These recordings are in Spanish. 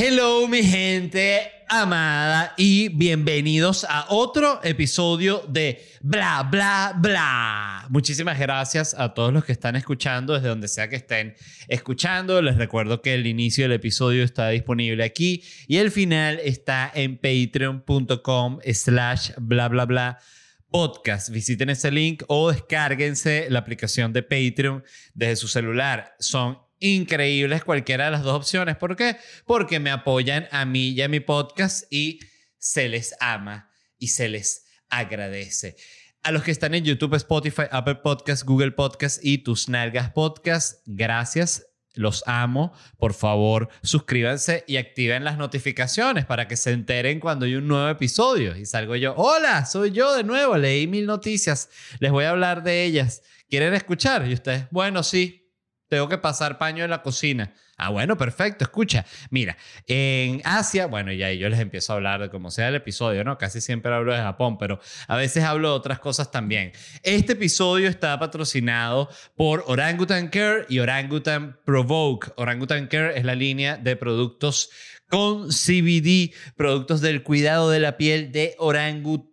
Hello mi gente amada y bienvenidos a otro episodio de Bla Bla Bla. Muchísimas gracias a todos los que están escuchando desde donde sea que estén escuchando. Les recuerdo que el inicio del episodio está disponible aquí y el final está en patreon.com slash bla bla bla podcast. Visiten ese link o descárguense la aplicación de Patreon desde su celular. Son increíbles cualquiera de las dos opciones. ¿Por qué? Porque me apoyan a mí y a mi podcast y se les ama y se les agradece. A los que están en YouTube, Spotify, Apple Podcast, Google Podcast y Tus Nalgas Podcast, gracias. Los amo. Por favor, suscríbanse y activen las notificaciones para que se enteren cuando hay un nuevo episodio. Y salgo yo, hola, soy yo de nuevo, leí mil noticias, les voy a hablar de ellas. ¿Quieren escuchar? Y ustedes, bueno, sí, tengo que pasar paño en la cocina. Ah, bueno, perfecto. Escucha, mira, en Asia, bueno, y ahí yo les empiezo a hablar de cómo sea el episodio, ¿no? Casi siempre hablo de Japón, pero a veces hablo de otras cosas también. Este episodio está patrocinado por Orangutan Care y Orangutan Provoke. Orangutan Care es la línea de productos con CBD, productos del cuidado de la piel de Orangutan.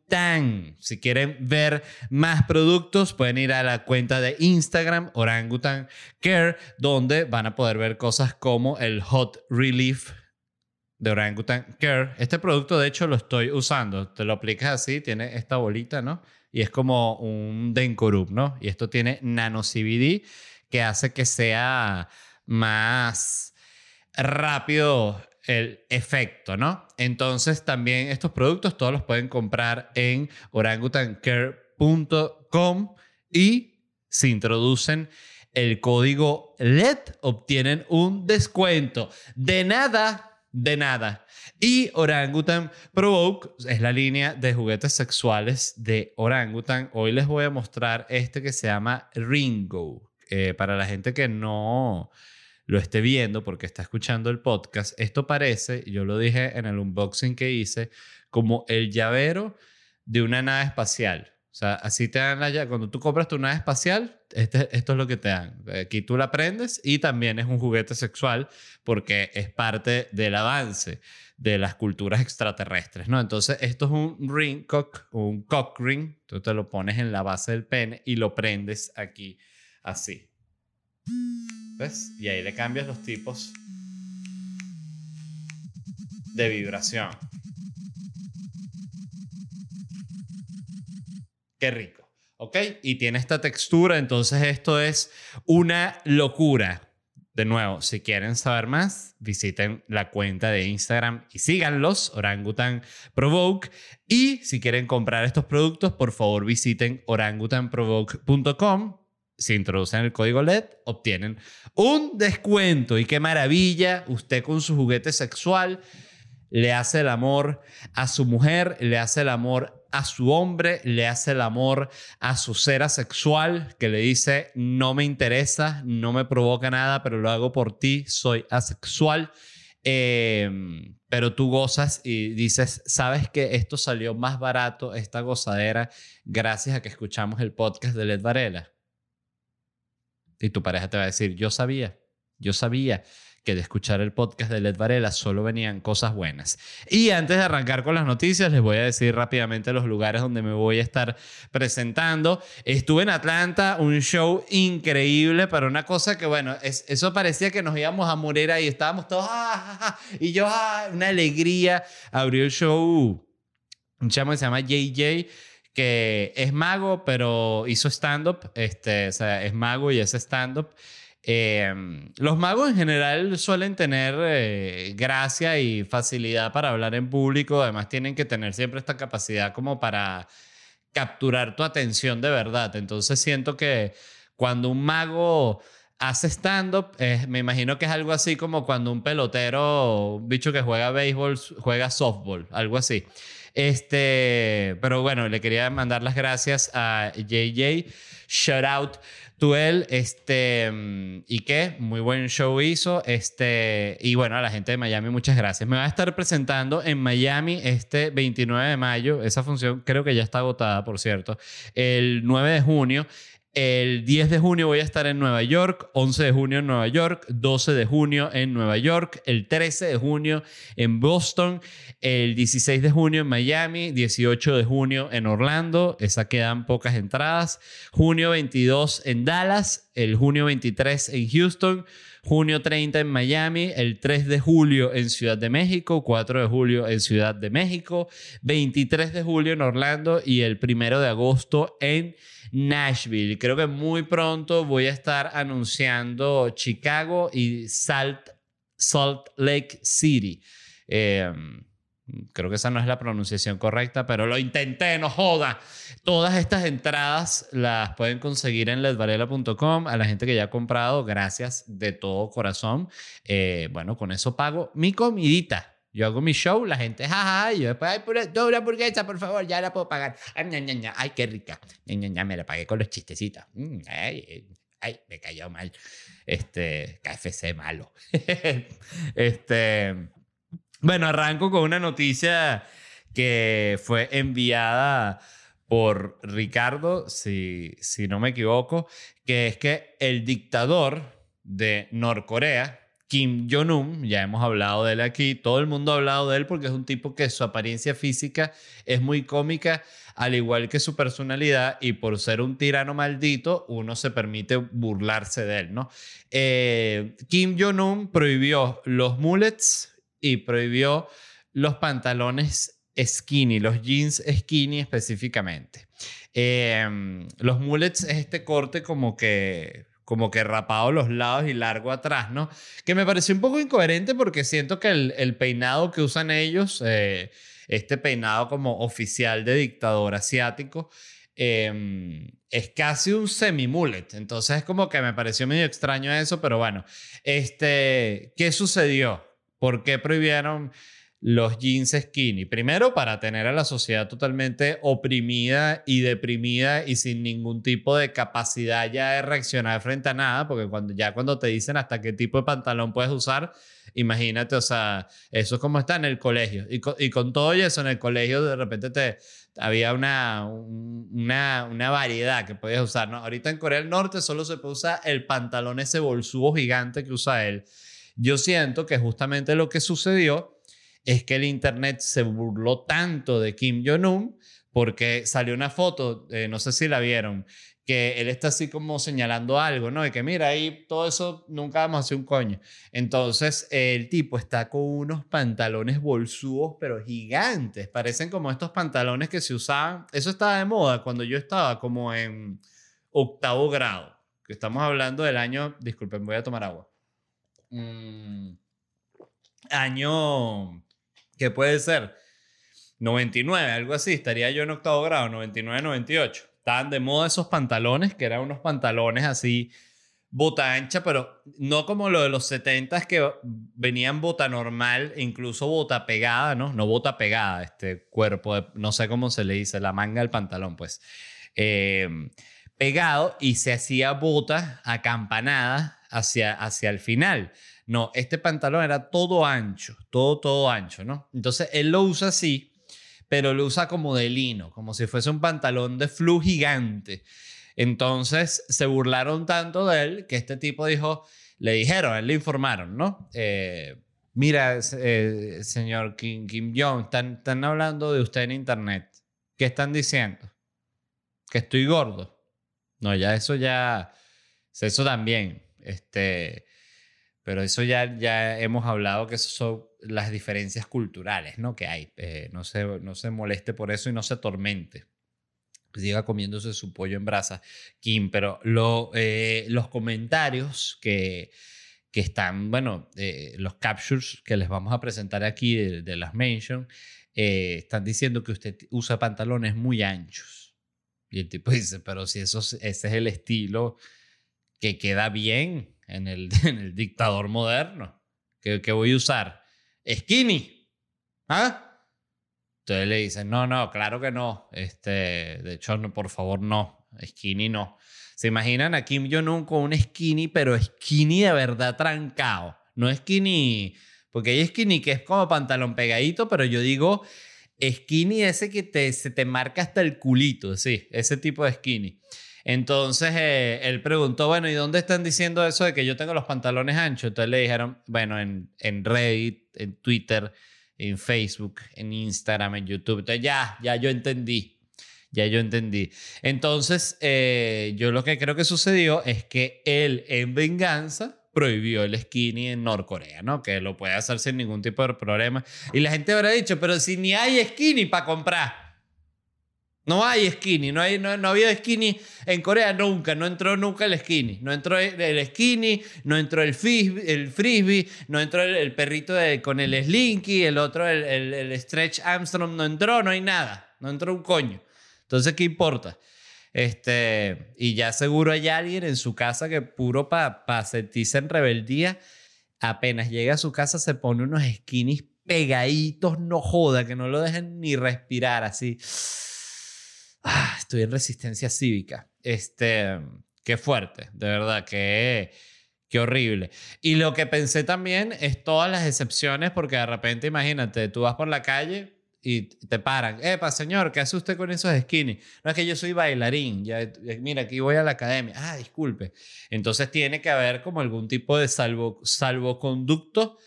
Si quieren ver más productos, pueden ir a la cuenta de Instagram Orangutan Care, donde van a poder ver cosas como el Hot Relief de Orangutan Care. Este producto, de hecho, lo estoy usando. Te lo aplicas así, tiene esta bolita, ¿no? Y es como un Denkorup, ¿no? Y esto tiene nano CBD que hace que sea más rápido el efecto, ¿no? Entonces también estos productos todos los pueden comprar en orangutancare.com y si introducen el código LED obtienen un descuento. De nada, de nada. Y Orangutan Provoke es la línea de juguetes sexuales de Orangutan. Hoy les voy a mostrar este que se llama Ringo. Eh, para la gente que no lo esté viendo porque está escuchando el podcast, esto parece, yo lo dije en el unboxing que hice, como el llavero de una nave espacial. O sea, así te dan la llave. Cuando tú compras tu nave espacial, este, esto es lo que te dan. Aquí tú la prendes y también es un juguete sexual porque es parte del avance de las culturas extraterrestres, ¿no? Entonces, esto es un ring cock, un cock ring. Tú te lo pones en la base del pene y lo prendes aquí así. ¿Ves? Y ahí le cambias los tipos de vibración. Qué rico. ¿Ok? Y tiene esta textura, entonces esto es una locura. De nuevo, si quieren saber más, visiten la cuenta de Instagram y síganlos, Orangutan Provoke. Y si quieren comprar estos productos, por favor visiten orangutanprovoke.com si introducen el código LED, obtienen un descuento. Y qué maravilla, usted con su juguete sexual le hace el amor a su mujer, le hace el amor a su hombre, le hace el amor a su ser asexual, que le dice, no me interesa, no me provoca nada, pero lo hago por ti, soy asexual. Em, pero tú gozas y dices, sabes que esto salió más barato, esta gozadera, gracias a que escuchamos el podcast de Led Varela. Y tu pareja te va a decir, yo sabía, yo sabía que de escuchar el podcast de Led Varela solo venían cosas buenas. Y antes de arrancar con las noticias, les voy a decir rápidamente los lugares donde me voy a estar presentando. Estuve en Atlanta, un show increíble, pero una cosa que, bueno, es, eso parecía que nos íbamos a morir ahí. Estábamos todos, ah, y yo, ah, una alegría. Abrió el show un chamo que se llama JJ que es mago, pero hizo stand-up, este, o sea, es mago y es stand-up. Em, los magos en general suelen tener eh, gracia y facilidad para hablar en público, además tienen que tener siempre esta capacidad como para capturar tu atención de verdad. Entonces siento que cuando un mago hace stand-up, me imagino que es algo así como cuando un pelotero, un bicho que juega béisbol, juega softball, algo así. Este, pero bueno, le quería mandar las gracias a JJ. Shout out to él. Este, y qué, muy buen show hizo. Este, y bueno, a la gente de Miami, muchas gracias. Me va a estar presentando en Miami este 29 de mayo. Esa función creo que ya está agotada, por cierto. El 9 de junio El 10 de junio voy a estar en Nueva York, 11 de junio en Nueva York, 12 de junio en Nueva York, el 13 de junio en Boston, el 16 de junio en Miami, 18 de junio en Orlando, esa quedan pocas entradas, junio 22 en Dallas, el junio 23 en Houston, junio 30 en Miami, el 3 de julio en Ciudad de México, 4 de julio en Ciudad de México, 23 de julio en Orlando y el 1 de agosto en Nashville. Creo que muy pronto voy a estar anunciando Chicago y Salt, Salt Lake City. Em, creo que esa no es la pronunciación correcta, pero lo intenté, no joda. Todas estas entradas las pueden conseguir en ledvarela.com. A la gente que ya ha comprado, gracias de todo corazón. Eh, bueno, con eso pago mi comidita. Yo hago mi show, la gente, jaja, y yo después, ay, pura, hamburguesa, por favor, ya la puedo pagar. Ay, ña, ña, ña, ay qué rica. Me la pagué con los chistecitos. Mm, ay, ay, me cayó mal. Este, KFC malo. este, bueno, arranco con una noticia que fue enviada por Ricardo, si, si no me equivoco, que es que el dictador de Norcorea, Kim Jong-un, ya hemos hablado de él aquí, todo el mundo ha hablado de él porque es un tipo que su apariencia física es muy cómica, al igual que su personalidad, y por ser un tirano maldito, uno se permite burlarse de él, ¿no? Eh, Kim Jong-un prohibió los mullets y prohibió los pantalones skinny, los jeans skinny específicamente. Eh, los mullets es este corte como que como que rapado los lados y largo atrás, ¿no? Que me pareció un poco incoherente porque siento que el, peinado que usan ellos, eh, este peinado como oficial de dictador asiático, em, es casi un semi-mullet. Entonces es como que me pareció medio extraño eso, pero bueno, este, ¿qué sucedió? ¿Por qué prohibieron los jeans skinny. Primero, para tener a la sociedad totalmente oprimida y deprimida y sin ningún tipo de capacidad ya de reaccionar frente a nada, porque cuando, ya cuando te dicen hasta qué tipo de pantalón puedes usar, imagínate, o sea, eso es como está en el colegio. Y con, y todo eso en el colegio de repente te, había una, una, una variedad que podías usar. Ahorita en Corea del Norte solo se puede el pantalón ese bolsudo gigante que usa él. Yo siento que justamente lo que sucedió es que el Internet se burló tanto de Kim Jong-un porque salió una foto, eh, no sé si la vieron, que él está así como señalando algo, ¿no? De que mira, ahí todo eso nunca vamos a hacer un coño. Entonces el tipo está con unos pantalones bolsudos, pero gigantes. Parecen como estos pantalones que se usaban. Eso estaba de moda cuando yo estaba como en octavo grado. Que estamos hablando del año. Disculpen, voy a tomar agua. Mm, año ¿Qué puede ser 99, algo así, estaría yo en octavo grado, 99, 98. Estaban de moda esos pantalones, que eran unos pantalones así, bota ancha, pero no como lo de los 70 que venían bota normal, incluso bota pegada, ¿no? No bota pegada, este cuerpo, no sé cómo se le dice, la manga del pantalón, pues. Eh, pegado y se hacía bota acampanada hacia, hacia el final. No, este pantalón era todo ancho, todo, todo ancho, ¿no? Entonces él lo usa así, pero lo usa como de lino, como si fuese un pantalón de flu gigante. Entonces se burlaron tanto de él que este tipo dijo, le dijeron, le informaron, ¿no? Eh, mira, eh, señor Kim, Kim Jong, están, están hablando de usted en internet. ¿Qué están diciendo? Que estoy gordo. No, ya eso ya, eso también. Este, pero eso ya, ya hemos hablado que eso son las diferencias culturales ¿no? que hay. Eh, no, se, no se moleste por eso y no se atormente. Siga comiéndose su pollo en brasa, Kim. Pero lo, eh, los comentarios que, que están, bueno, eh, los captures que les vamos a presentar aquí de, las mentions, están diciendo que usted usa pantalones muy anchos. Y el tipo dice, pero si eso, ese es el estilo que queda bien, en el, dictador moderno. ¿Qué, voy a usar? Skinny. ¿Ah? Entonces le dicen, no, no, claro que no. Este, de hecho, no, por favor, no. Skinny no. ¿Se imaginan a Kim Jong-un con un skinny, pero skinny de verdad trancado? No skinny, porque hay skinny que es como pantalón pegadito, pero yo digo skinny ese que se te marca hasta el culito, sí, ese tipo de skinny. Entonces eh, él preguntó, bueno, ¿y dónde están diciendo eso de que yo tengo los pantalones anchos? Entonces le dijeron, bueno, en, en Reddit, en Twitter, en Facebook, en Instagram, en YouTube. Entonces ya, ya yo entendí. Ya yo entendí. Entonces, eh, yo lo que creo que sucedió es que él, en venganza, prohibió el skinny en Norcorea, ¿no? Que lo puede hacer sin ningún tipo de problema. Y la gente habrá dicho, pero si ni hay skinny para comprar. No hay skinny, no, hay, no, ha habido skinny en Corea nunca, no entró nunca el skinny, no entró el skinny, no entró el frisbee, el frisbee no entró el, perrito con el slinky, el otro, el, el, stretch Armstrong, no entró, no hay nada, no entró un coño. Entonces, ¿qué importa? Este, y ya seguro hay alguien en su casa que puro para pa sentirse en rebeldía, apenas llega a su casa se pone unos skinnies pegaditos, no joda, que no lo dejen ni respirar así. Estoy en resistencia cívica. Este, qué fuerte, de verdad, qué, qué horrible. Y lo que pensé también es todas las excepciones, porque de repente, imagínate, tú vas por la calle y te paran. Epa, señor, ¿qué hace usted con esos skinny? No es que yo soy bailarín, ya, mira, aquí voy a la academia. Ah, disculpe. Entonces tiene que haber como algún tipo de salvo, salvoconducto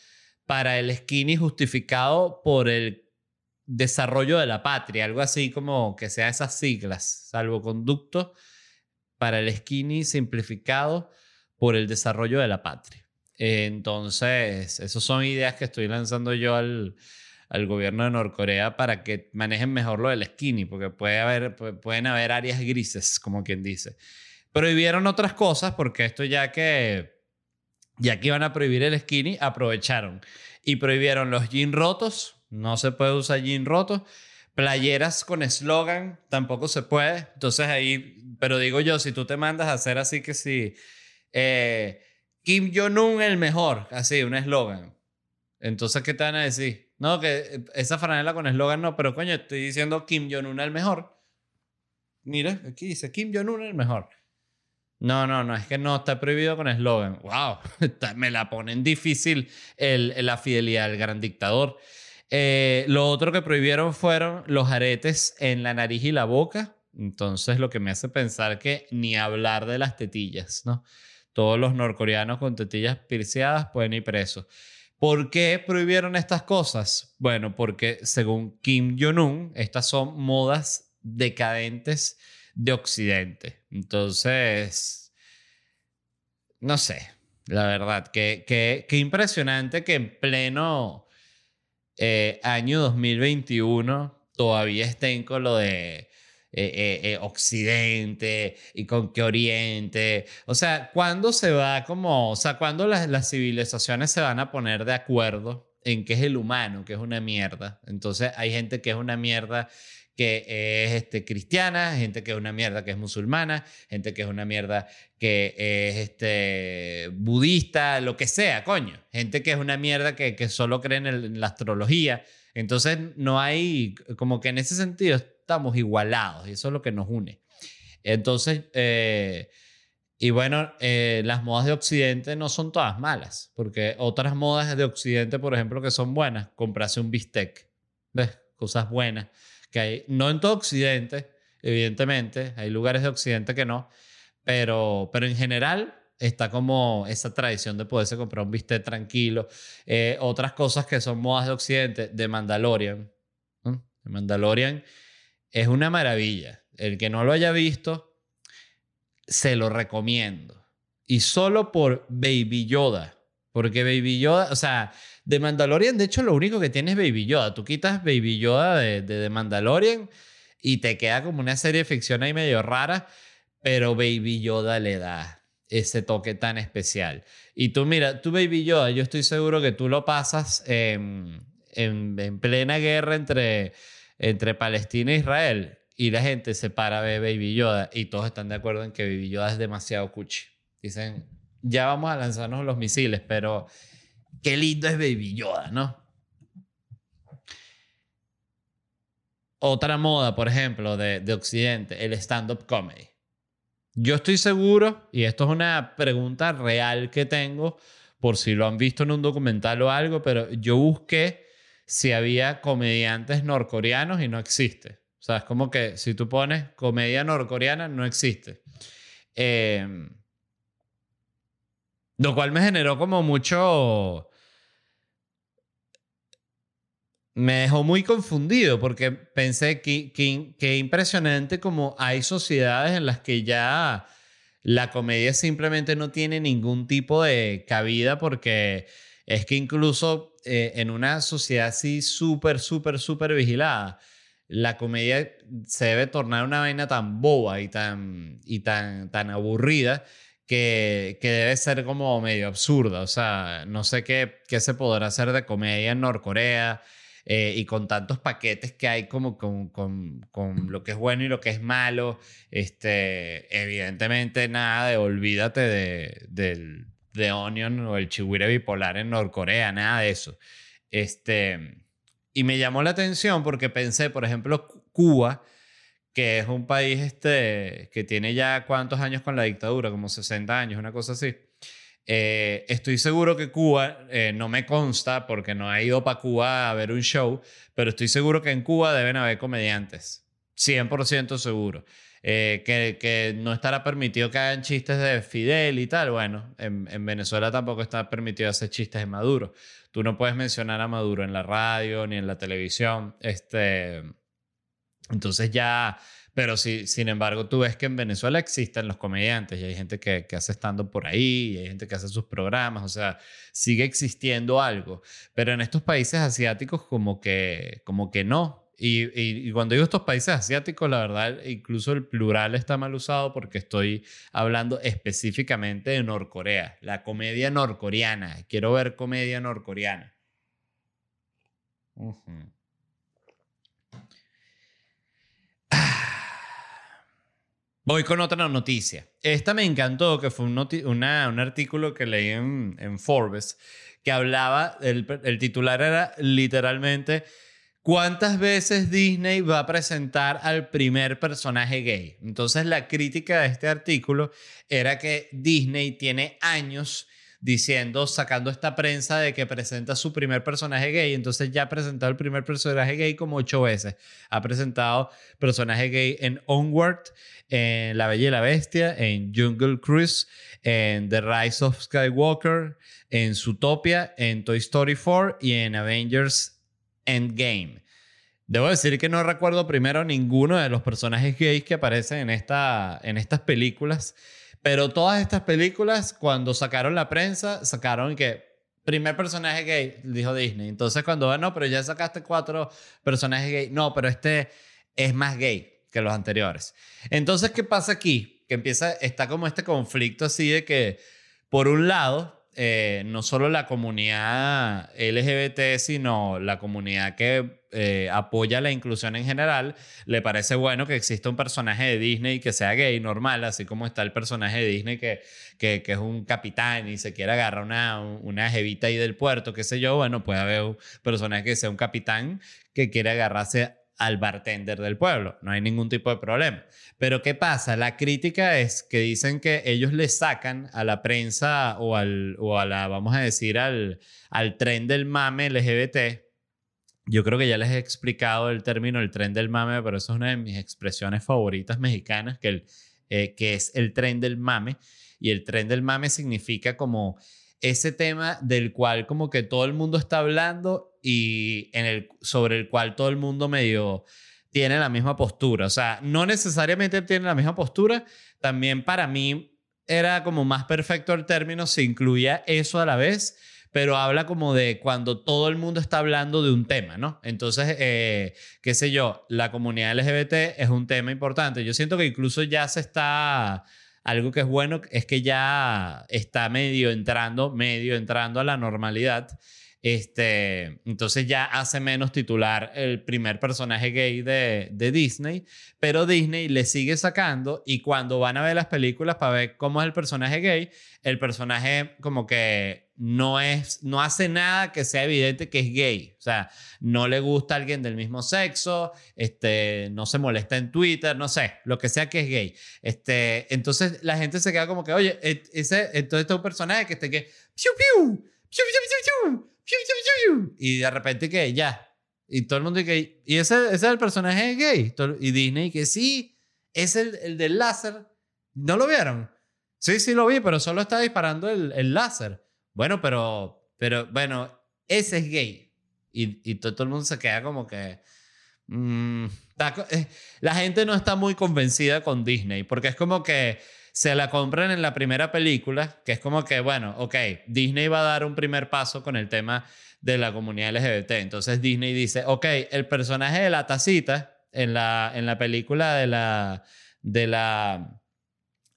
para el skinny justificado por el desarrollo de la patria, algo así como que sea esas siglas, salvoconducto para el skinny simplificado por el desarrollo de la patria. Entonces, esas son ideas que estoy lanzando yo al, al gobierno de Norcorea para que manejen mejor lo del skinny, porque puede haber, pueden haber áreas grises, como quien dice. Prohibieron otras cosas porque esto ya que, ya que iban a prohibir el skinny, aprovecharon y prohibieron los jeans rotos, no se puede usar jeans rotos. Playeras con eslogan tampoco se puede. Entonces ahí, pero digo yo, si tú te mandas a hacer así que si eh, Kim Jong-un el mejor, así, un eslogan. Entonces, ¿qué te van a decir? No, que eh, esa franela con eslogan no, pero coño, estoy diciendo Kim Jong-un el mejor. Mira, aquí dice Kim Jong-un el mejor. No, no, no, es que no está prohibido con eslogan. ¡Wow! Me la ponen difícil el, la fidelidad del gran dictador. Eh, lo otro que prohibieron fueron los aretes en la nariz y la boca. Entonces, lo que me hace pensar que ni hablar de las tetillas, ¿no? Todos los norcoreanos con tetillas pirciadas pueden ir presos. ¿Por qué prohibieron estas cosas? Bueno, porque según Kim Jong-un, estas son modas decadentes de Occidente. Entonces, no sé, la verdad, qué que, impresionante que en pleno eh, año 2021 todavía estén con lo de eh, eh, eh, Occidente y con qué Oriente. O sea, ¿cuándo se va como, o sea, cuándo las, las civilizaciones se van a poner de acuerdo en qué es el humano, que es una mierda? Entonces hay gente que es una mierda que es este, cristiana, gente que es una mierda que es musulmana, gente que es una mierda que es este, budista, lo que sea, coño. Gente que es una mierda que, que solo cree en, la astrología. Entonces no hay, como que en ese sentido estamos igualados y eso es lo que nos une. Entonces, eh, y bueno, eh, las modas de Occidente no son todas malas, porque otras modas de Occidente, por ejemplo, que son buenas, comprarse un bistec, ¿ves? Cosas buenas que hay, no en todo Occidente, evidentemente, hay lugares de Occidente que no, pero, pero en general está como esa tradición de poderse comprar un bistec tranquilo. Eh, otras cosas que son modas de Occidente, de Mandalorian. Mandalorian es una maravilla. El que no lo haya visto, se lo recomiendo. Y solo por Baby Yoda. Porque Baby Yoda, o sea, de Mandalorian, de hecho, lo único que tiene es Baby Yoda. Tú quitas Baby Yoda de, de, Mandalorian y te queda como una serie de ficción ahí medio rara, pero Baby Yoda le da ese toque tan especial. Y tú, mira, tú Baby Yoda, yo estoy seguro que tú lo pasas en, en plena guerra entre entre Palestina e Israel y la gente se para a ver Baby Yoda y todos están de acuerdo en que Baby Yoda es demasiado cuchi. Dicen, ya vamos a lanzarnos los misiles, pero qué lindo es Baby Yoda, ¿no? Otra moda, por ejemplo, de, de Occidente, el stand-up comedy. Yo estoy seguro, y esto es una pregunta real que tengo, por si lo han visto en un documental o algo, pero yo busqué si había comediantes norcoreanos y no existe. O sea, es como que si tú pones comedia norcoreana, no existe. Eh, lo cual me generó como mucho... Me dejó muy confundido porque pensé que, que, impresionante como hay sociedades en las que ya la comedia simplemente no tiene ningún tipo de cabida porque es que incluso eh, en una sociedad así súper, súper, súper vigilada, la comedia se debe tornar una vaina tan boba y tan, y tan, tan aburrida que, que, debe ser como medio absurda. O sea, no sé qué, qué se podrá hacer de comedia en Norcorea eh, y con tantos paquetes que hay como con, con, con, lo que es bueno y lo que es malo. Este, evidentemente nada de olvídate de, del de Onion o el chihuire bipolar en Norcorea, nada de eso. Este, y me llamó la atención porque pensé, por ejemplo, Cuba que es un país este, que tiene ya cuántos años con la dictadura, como 60 años, una cosa así. Eh, estoy seguro que Cuba, eh, no me consta porque no he ido para Cuba a ver un show, pero estoy seguro que en Cuba deben haber comediantes. 100% seguro. Eh, que, que, no estará permitido que hagan chistes de Fidel y tal. Bueno, en, en, Venezuela tampoco está permitido hacer chistes de Maduro. Tú no puedes mencionar a Maduro en la radio ni en la televisión. Este, entonces ya, pero sí, sin embargo, tú ves que en Venezuela existen los comediantes y hay gente que, que hace estando por ahí, y hay gente que hace sus programas, o sea, sigue existiendo algo. Pero en estos países asiáticos como que, como que no. Y, y, cuando digo estos países asiáticos, la verdad, incluso el plural está mal usado porque estoy hablando específicamente de Norcorea, la comedia norcoreana. Quiero ver comedia norcoreana. Voy con otra noticia. Esta me encantó, que fue un, artículo que leí en, Forbes, que hablaba, el, titular era literalmente, ¿cuántas veces Disney va a presentar al primer personaje gay? Entonces la crítica de este artículo era que Disney tiene años diciendo, sacando esta prensa de que presenta su primer personaje gay. Entonces ya ha presentado el primer personaje gay como ocho veces. Ha presentado personaje gay en Onward, en La Bella y la Bestia, en Jungle Cruise, en The Rise of Skywalker, en Zootopia, en Toy Story 4 y en Avengers Endgame. Debo decir que no recuerdo primero ninguno de los personajes gays que aparecen en, esta, en estas películas. Pero todas estas películas, cuando sacaron la prensa, sacaron que primer personaje gay, dijo Disney. Entonces cuando, no, pero ya sacaste cuatro personajes gay. No, pero este es más gay que los anteriores. Entonces, ¿qué pasa aquí? Que empieza, está como este conflicto así de que, por un lado, eh, no solo la comunidad LGBT, sino la comunidad que eh, apoya la inclusión en general, le parece bueno que exista un personaje de Disney que sea gay, normal, así como está el personaje de Disney que, que, es un capitán y se quiere agarrar una, una jevita ahí del puerto, qué sé yo, bueno, puede haber un personaje que sea un capitán que quiere agarrarse al bartender del pueblo. No hay ningún tipo de problema. Pero ¿qué pasa? La crítica es que dicen que ellos le sacan a la prensa o, al, o a la, vamos a decir, al, al tren del mame LGBT. Yo creo que ya les he explicado el término el tren del mame, pero eso es una de mis expresiones favoritas mexicanas, que, el, eh, que es el tren del mame. Y el tren del mame significa como ese tema del cual como que todo el mundo está hablando y sobre el cual todo el mundo medio tiene la misma postura. O sea, no necesariamente tiene la misma postura. También para mí era como más perfecto el término si incluía eso a la vez, pero habla como de cuando todo el mundo está hablando de un tema, ¿no? Entonces, eh, qué sé yo, la comunidad LGBT es un tema importante. Yo siento que incluso ya se está algo que es bueno es que ya está medio entrando, medio entrando a la normalidad. Este, entonces ya hace menos titular el primer personaje gay de, de, Disney, pero Disney le sigue sacando y cuando van a ver las películas para ver cómo es el personaje gay, el personaje como que no es no hace nada que sea evidente que es gay, o sea, no le gusta a alguien del mismo sexo, este, no se molesta en Twitter, no sé, lo que sea que es gay. Este, entonces la gente se queda como que, oye, e, ese entonces este es un personaje que esté que piu piu piu piu piu piu y de repente que ya, Y todo el mundo dice, ¿y ese, ese es el personaje gay? Y Disney que sí, es el, el del láser. ¿No lo vieron? Sí, sí lo vi, pero solo está disparando el, el láser. Bueno, pero, pero, bueno, ese es gay. Y, y todo, el mundo se queda como que... Mm, eh, la gente no está muy convencida con Disney, porque es como que se la compran en la primera película, que es como que, bueno, ok, Disney va a dar un primer paso con el tema de la comunidad LGBT. Entonces Disney dice, ok, el personaje de la tacita en la, en la película de la, de la,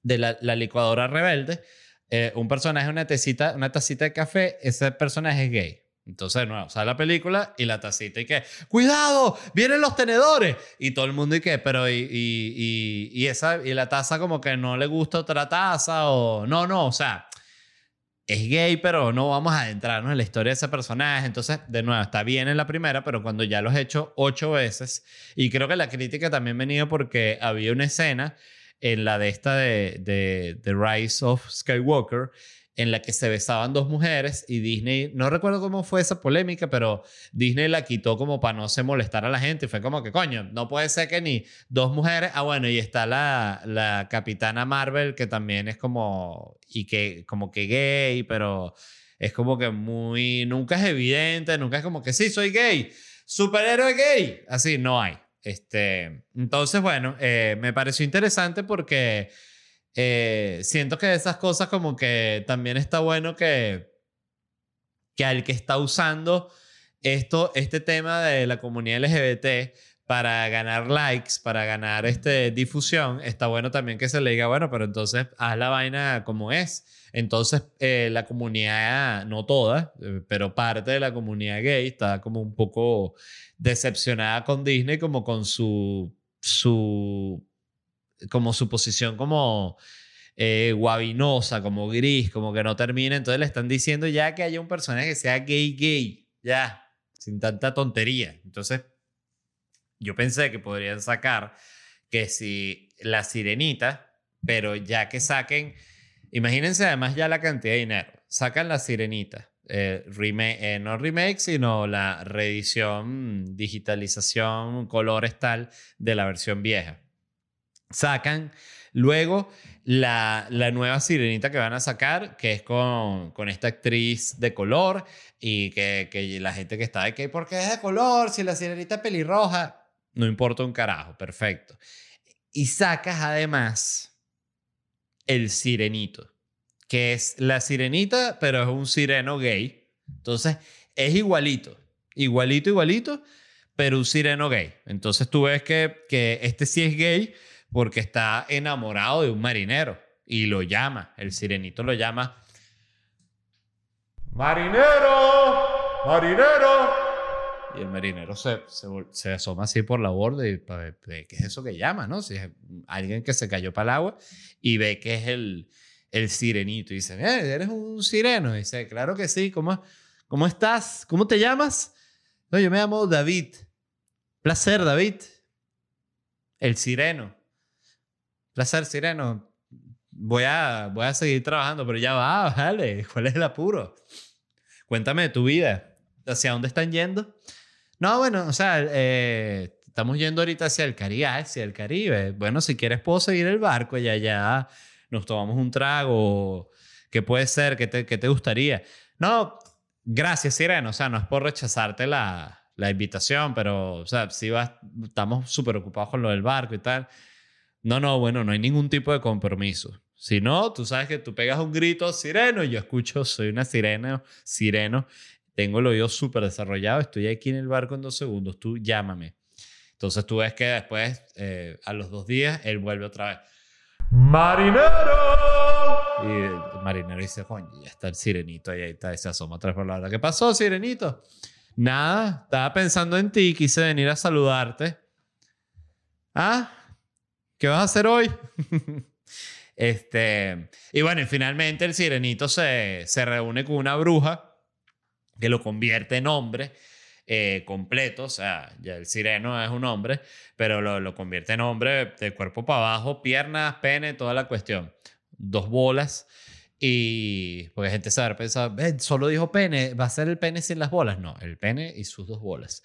de la, licuadora rebelde, eh, un personaje, una tacita, una tacita de café, ese personaje es gay. Entonces, no, sale la película y la tacita y que, cuidado, vienen los tenedores. Y todo el mundo y que, pero y, y, y, esa, y la taza como que no le gusta otra taza o no, no, o sea, es gay, pero no vamos a adentrarnos en la historia de ese personaje. Entonces, de nuevo, está bien en la primera, pero cuando ya lo has hecho ocho veces, y creo que la crítica también venía porque había una escena en la de esta de, de, de Rise of Skywalker, en la que se besaban dos mujeres y Disney, no recuerdo cómo fue esa polémica, pero Disney la quitó como para no se molestar a la gente. Fue como que, coño, no puede ser que ni dos mujeres. Ah, bueno, y está la, la capitana Marvel, que también es como, y que como que gay, pero es como que muy, nunca es evidente, nunca es como que sí, soy gay, superhéroe gay. Así, no hay. Este, entonces, bueno, eh, me pareció interesante porque eh, siento que esas cosas como que también está bueno que, que al que está usando esto, este tema de la comunidad LGBT para ganar likes, para ganar este, difusión, está bueno también que se le diga, bueno, pero entonces haz la vaina como es. Entonces, eh, la comunidad, no toda, eh, pero parte de la comunidad gay está como un poco decepcionada con Disney, como con su, su como su posición como eh, guabinosa, como gris, como que no termina. Entonces le están diciendo ya que haya un personaje que sea gay, gay, ya, sin tanta tontería. Entonces, yo pensé que podrían sacar que si la sirenita, pero ya que saquen, imagínense además ya la cantidad de dinero, sacan la sirenita. Eh, remake, eh, no remake, sino la reedición, digitalización, colores tal de la versión vieja sacan luego la, la, nueva sirenita que van a sacar, que es con, con esta actriz de color y que, que, la gente que está de que, ¿por qué es de color? Si la sirenita es pelirroja, no importa un carajo, perfecto. Y sacas además el sirenito, que es la sirenita, pero es un sireno gay. Entonces, es igualito, igualito, igualito, pero un sireno gay. Entonces tú ves que, que este sí es gay, porque está enamorado de un marinero y lo llama, el sirenito lo llama, marinero, marinero. Y el marinero se, se, asoma así por la borda y qué es eso que llama, ¿no? Si es alguien que se cayó para el agua y ve que es el, el sirenito y dice, ¿eres un sireno? Y dice, claro que sí, ¿cómo, cómo estás? ¿Cómo te llamas? No, yo me llamo David. Placer, David. El sireno. Placer, Sireno. Voy a, voy a seguir trabajando, pero ya va, vale. ¿Cuál es el apuro? Cuéntame de tu vida. ¿Hacia dónde están yendo? No, bueno, o sea, eh, estamos yendo ahorita hacia el Caribe, hacia el Caribe. Bueno, si quieres puedo seguir el barco y allá nos tomamos un trago. ¿Qué puede ser? ¿Qué te, qué te gustaría? No, gracias, Sireno. O sea, no es por rechazarte la, la invitación, pero, o sea, si vas, estamos súper ocupados con lo del barco y tal. No, no, bueno, no hay ningún tipo de compromiso. Si no, tú sabes que tú pegas un grito sireno y yo escucho, soy una sirena, sireno, tengo el oído súper desarrollado, estoy aquí en el barco en dos segundos, tú llámame. Entonces tú ves que después, eh, a los dos días, él vuelve otra vez. ¡Marinero! Y el marinero dice, coño, ya está el sirenito ahí, ahí está, y se asoma por la hora. ¿Qué pasó, sirenito? Nada, estaba pensando en ti, quise venir a saludarte. ¿Ah? ¿Qué vas a hacer hoy? este, y bueno, y finalmente el sirenito se, se reúne con una bruja que lo convierte en hombre eh, completo, o sea, ya el sireno es un hombre, pero lo, lo convierte en hombre de cuerpo para abajo, piernas, pene, toda la cuestión. Dos bolas. Y porque gente se habrá pensado, "Ve, solo dijo pene, va a ser el pene sin las bolas. No, el pene y sus dos bolas.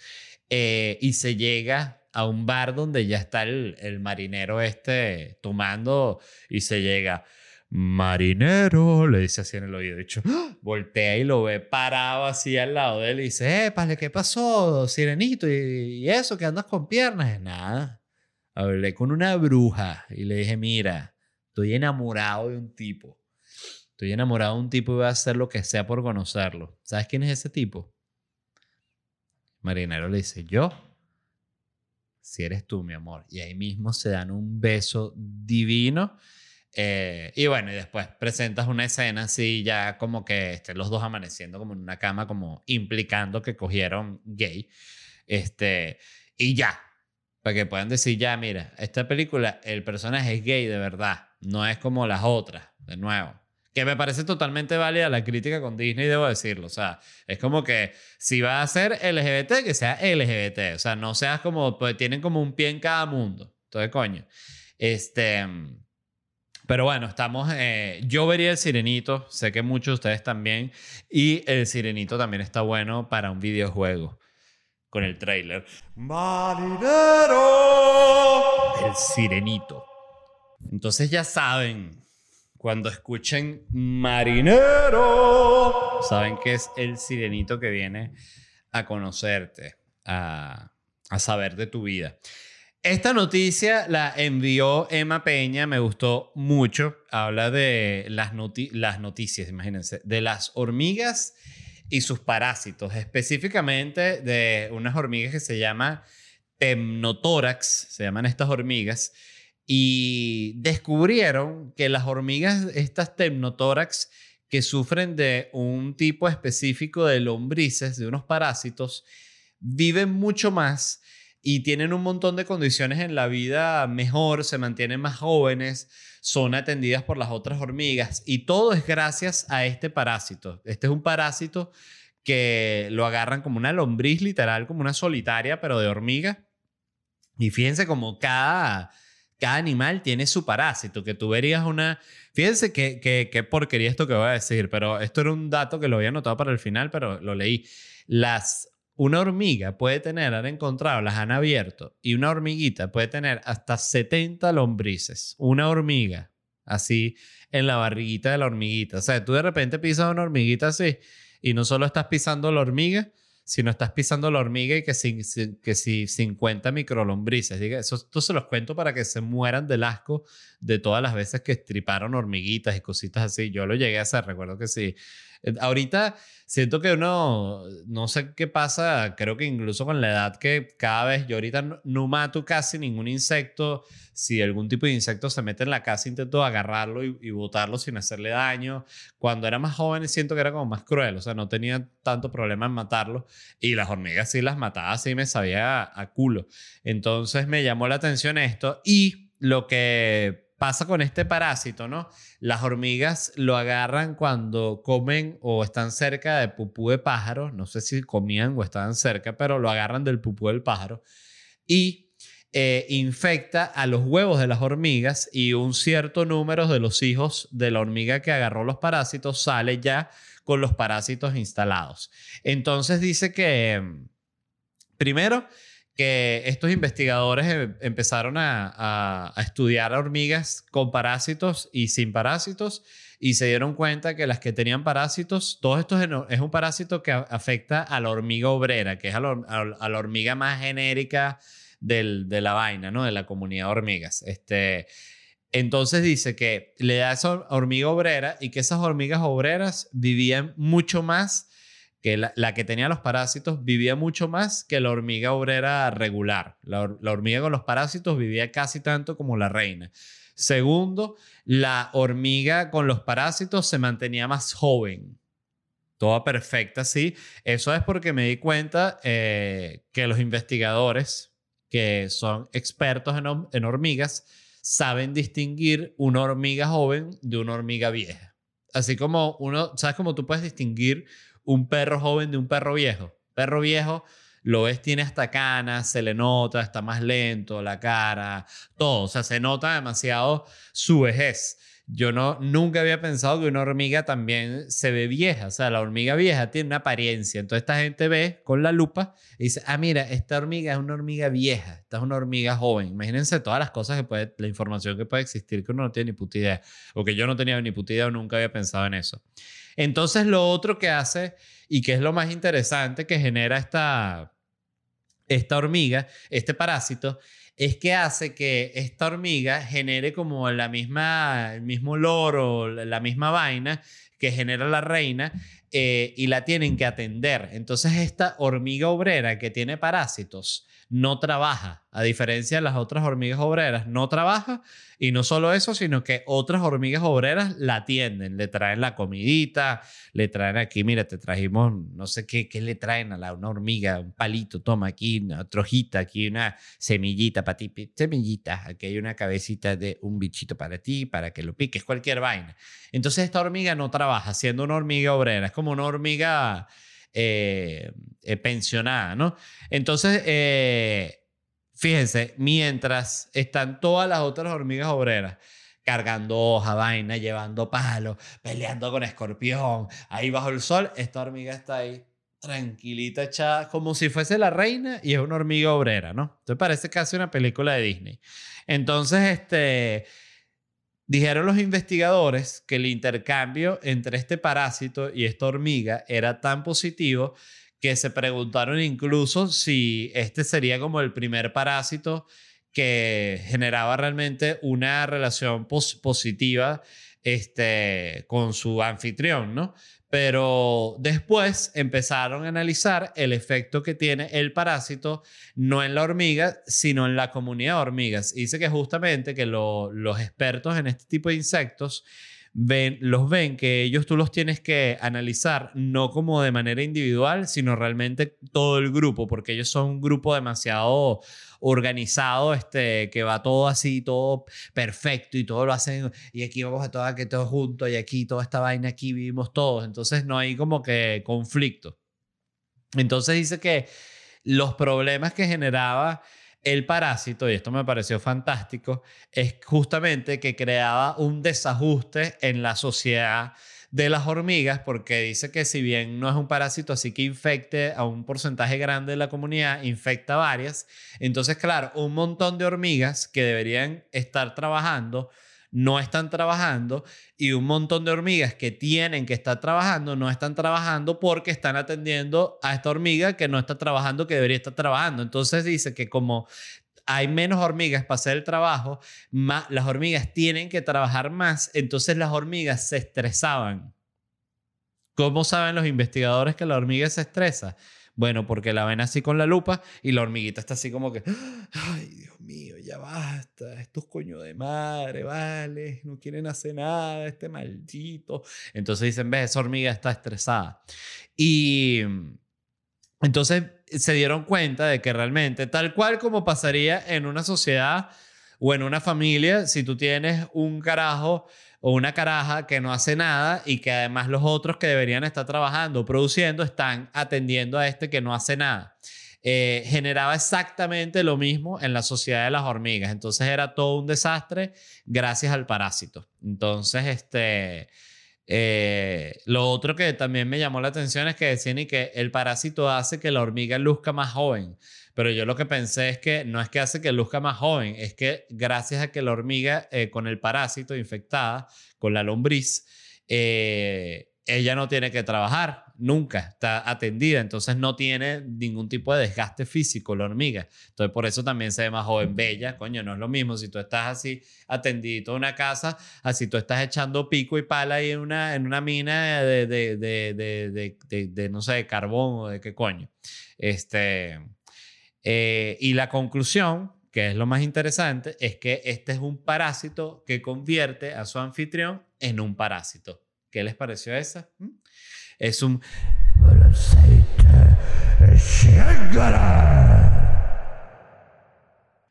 Eh, y se llega a un bar donde ya está el, marinero este tomando y se llega, marinero, le dice así en el oído. De hecho, ¡ah! voltea y lo ve parado así al lado de él y dice, épale, ¿qué pasó, sirenito? ¿Y, y eso que andas con piernas? Nada. Hablé con una bruja y le dije, mira, estoy enamorado de un tipo. Estoy enamorado de un tipo y voy a hacer lo que sea por conocerlo. ¿Sabes quién es ese tipo? Marinero le dice, yo. Si eres tú, mi amor. Y ahí mismo se dan un beso divino. Eh, y bueno, y después presentas una escena así, ya como que estén los dos amaneciendo como en una cama, como implicando que cogieron gay. Este, y ya, para que puedan decir, ya, mira, esta película, el personaje es gay de verdad, no es como las otras, de nuevo. Que me parece totalmente válida la crítica con Disney, debo decirlo. O sea, es como que si va a ser LGBT, que sea LGBT. O sea, no seas como, pues tienen como un pie en cada mundo. Entonces, coño. Este. Pero bueno, estamos. eh, yo vería el Sirenito. Sé que muchos de ustedes también. Y el Sirenito también está bueno para un videojuego. Con el trailer. Marinero. El Sirenito. Entonces ya saben. Cuando escuchen Marinero. saben que es el sirenito que viene a conocerte, a, a saber de tu vida. Esta noticia la envió Emma Peña, me gustó mucho. Habla de las, noti- las noticias, imagínense, de las hormigas y sus parásitos, específicamente de unas hormigas que se llaman temnotórax, se llaman estas hormigas, y descubrieron que las hormigas, estas temnotórax, que sufren de un tipo específico de lombrices, de unos parásitos, viven mucho más y tienen un montón de condiciones en la vida mejor, se mantienen más jóvenes, son atendidas por las otras hormigas y todo es gracias a este parásito. Este es un parásito que lo agarran como una lombriz literal, como una solitaria, pero de hormiga. Y fíjense como cada, cada animal tiene su parásito, que tú verías una... Fíjense qué que, qué porquería esto que voy a decir, pero esto era un dato que lo había anotado para el final, pero lo leí. Las, una hormiga puede tener, han encontrado, las han abierto, y una hormiguita puede tener hasta 70 lombrices. Una hormiga, así en la barriguita de la hormiguita. O sea, tú de repente pisas una hormiguita así, y no solo estás pisando la hormiga, sino estás pisando la hormiga y que si, si- que si 50 microlombrices. Diga, eso, esto se los cuento para que se mueran del asco de todas las veces que estriparon hormiguitas y cositas así. Yo lo llegué a hacer, recuerdo que sí. Ahorita siento que uno, no sé qué pasa, creo que incluso con la edad que cada vez, yo ahorita no, mato casi ningún insecto. Si algún tipo de insecto se mete en la casa, intento agarrarlo y, botarlo sin hacerle daño. Cuando era más joven siento que era como más cruel, o sea, no tenía tanto problema en matarlo. Y las hormigas sí las mataba, así me sabía a, a culo. Entonces me llamó la atención esto y lo que pasa con este parásito, ¿no? Las hormigas lo agarran cuando comen o están cerca de pupú de pájaro, no sé si comían o estaban cerca, pero lo agarran del pupú del pájaro y eh, infecta a los huevos de las hormigas y un cierto número de los hijos de la hormiga que agarró los parásitos sale ya con los parásitos instalados. Entonces dice que, mm, primero, que estos investigadores eh, empezaron a, estudiar a hormigas con parásitos y sin parásitos y se dieron cuenta que las que tenían parásitos, todo esto es un parásito que afecta a la hormiga obrera, que es a la hormiga más genérica del- de la vaina, ¿no? De la comunidad de hormigas. Este, entonces dice que le da esa hormiga obrera y que esas hormigas obreras vivían mucho más que la, que tenía los parásitos vivía mucho más que la hormiga obrera regular. La, hor- la hormiga con los parásitos vivía casi tanto como la reina. Segundo, la hormiga con los parásitos se mantenía más joven. Toda perfecta, sí. Eso es porque me di cuenta eh, que los investigadores, que son expertos en, en hormigas, saben distinguir una hormiga joven de una hormiga vieja. Así como uno, ¿sabes cómo tú puedes distinguir un perro joven de un perro viejo? Perro viejo, lo ves, tiene hasta canas, se le nota, está más lento, la cara, todo. O sea, se nota demasiado su vejez. yo no, nunca había pensado que una hormiga también se ve vieja. O sea, la hormiga vieja tiene una apariencia. Entonces esta gente ve con la lupa y dice, ah, mira, esta hormiga es una hormiga vieja, esta es una hormiga joven. Imagínense todas las cosas que puede, la información que puede existir que uno no tiene ni puta idea. O que yo no tenía ni puta idea o nunca había pensado en eso. Entonces lo otro que hace y que es lo más interesante que genera esta, esta hormiga, este parásito, es que hace que esta hormiga genere como la misma, el mismo olor la misma vaina que genera la reina eh, y la tienen que atender. Entonces esta hormiga obrera que tiene parásitos no trabaja, a diferencia de las otras hormigas obreras, no trabaja. Y no solo eso, sino que otras hormigas obreras la atienden, le traen la comidita, le traen aquí, mira, te trajimos, no sé qué, qué le traen a la, una hormiga, un palito, toma aquí una trojita, aquí una semillita para ti, semillita, aquí hay una cabecita de un bichito para ti, para que lo piques, cualquier vaina. Entonces esta hormiga no trabaja, siendo una hormiga obrera, es como una hormiga eh, eh, pensionada, ¿no? Entonces, eh, fíjense, mientras están todas las otras hormigas obreras cargando hoja, vaina, llevando palos, peleando con escorpión, ahí bajo el sol, esta hormiga está ahí tranquilita, echada como si fuese la reina y es una hormiga obrera, ¿no? Entonces parece casi una película de Disney. Entonces, este, dijeron los investigadores que el intercambio entre este parásito y esta hormiga era tan positivo que se preguntaron incluso si este sería como el primer parásito que generaba realmente una relación positiva este, con su anfitrión, ¿no? Pero después empezaron a analizar el efecto que tiene el parásito no en la hormiga, sino en la comunidad de hormigas. dice que justamente que los expertos en este tipo de insectos ven, los ven que ellos tú los tienes que analizar no como de manera individual, sino realmente todo el grupo, porque ellos son un grupo demasiado organizado, este, que va todo así, todo perfecto y todo lo hacen, y aquí vamos a todos que todos juntos, y aquí toda esta vaina, aquí vivimos todos, entonces no hay como que conflicto. Entonces dice que los problemas que generaba el parásito, y esto me pareció fantástico, es justamente que creaba un desajuste en la sociedad de las hormigas, porque dice que si bien no es un parásito así que infecte a un porcentaje grande de la comunidad, infecta varias. Entonces, claro, un montón de hormigas que deberían estar trabajando no están trabajando y un montón de hormigas que tienen que estar trabajando no están trabajando porque están atendiendo a esta hormiga que no está trabajando, que debería estar trabajando. Entonces dice que como hay menos hormigas para hacer el trabajo, más, las hormigas tienen que trabajar más, entonces las hormigas se estresaban. ¿Cómo saben los investigadores que la hormiga se estresa? Bueno, porque la ven así con la lupa y la hormiguita está así como que, ay, Dios mío, ya basta, estos coño de madre, vale, no quieren hacer nada, este maldito. Entonces dicen, ves, esa hormiga está estresada. Y entonces se dieron cuenta de que realmente, tal cual como pasaría en una sociedad o en una familia, si tú tienes un carajo o una caraja que no hace nada y que además los otros que deberían estar trabajando, produciendo, están atendiendo a este que no hace nada. Eh, generaba exactamente lo mismo en la sociedad de las hormigas. Entonces era todo un desastre gracias al parásito. Entonces, este, eh, lo otro que también me llamó la atención es que decían y que el parásito hace que la hormiga luzca más joven. Pero yo lo que pensé es que no es que hace que luzca más joven, es que gracias a que la hormiga eh, con el parásito infectada, con la lombriz, eh, ella no tiene que trabajar nunca, está atendida, entonces no tiene ningún tipo de desgaste físico la hormiga. Entonces por eso también se ve más joven, bella, coño, no es lo mismo si tú estás así atendidito en una casa, así tú estás echando pico y pala ahí en una, en una mina de, de, de, de, de no sé, de carbón o de qué coño. Este, eh, y la conclusión, que es lo más interesante, es que este es un parásito que convierte a su anfitrión en un parásito. ¿Qué les pareció esa? ¿Mm? Es un...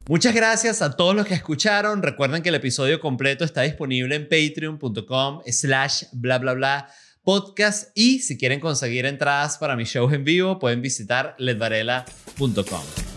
Muchas gracias a todos los que escucharon. Recuerden que el episodio completo está disponible en patreon.com slash bla bla bla podcast y si quieren conseguir entradas para mis shows en vivo pueden visitar ledvarela.com.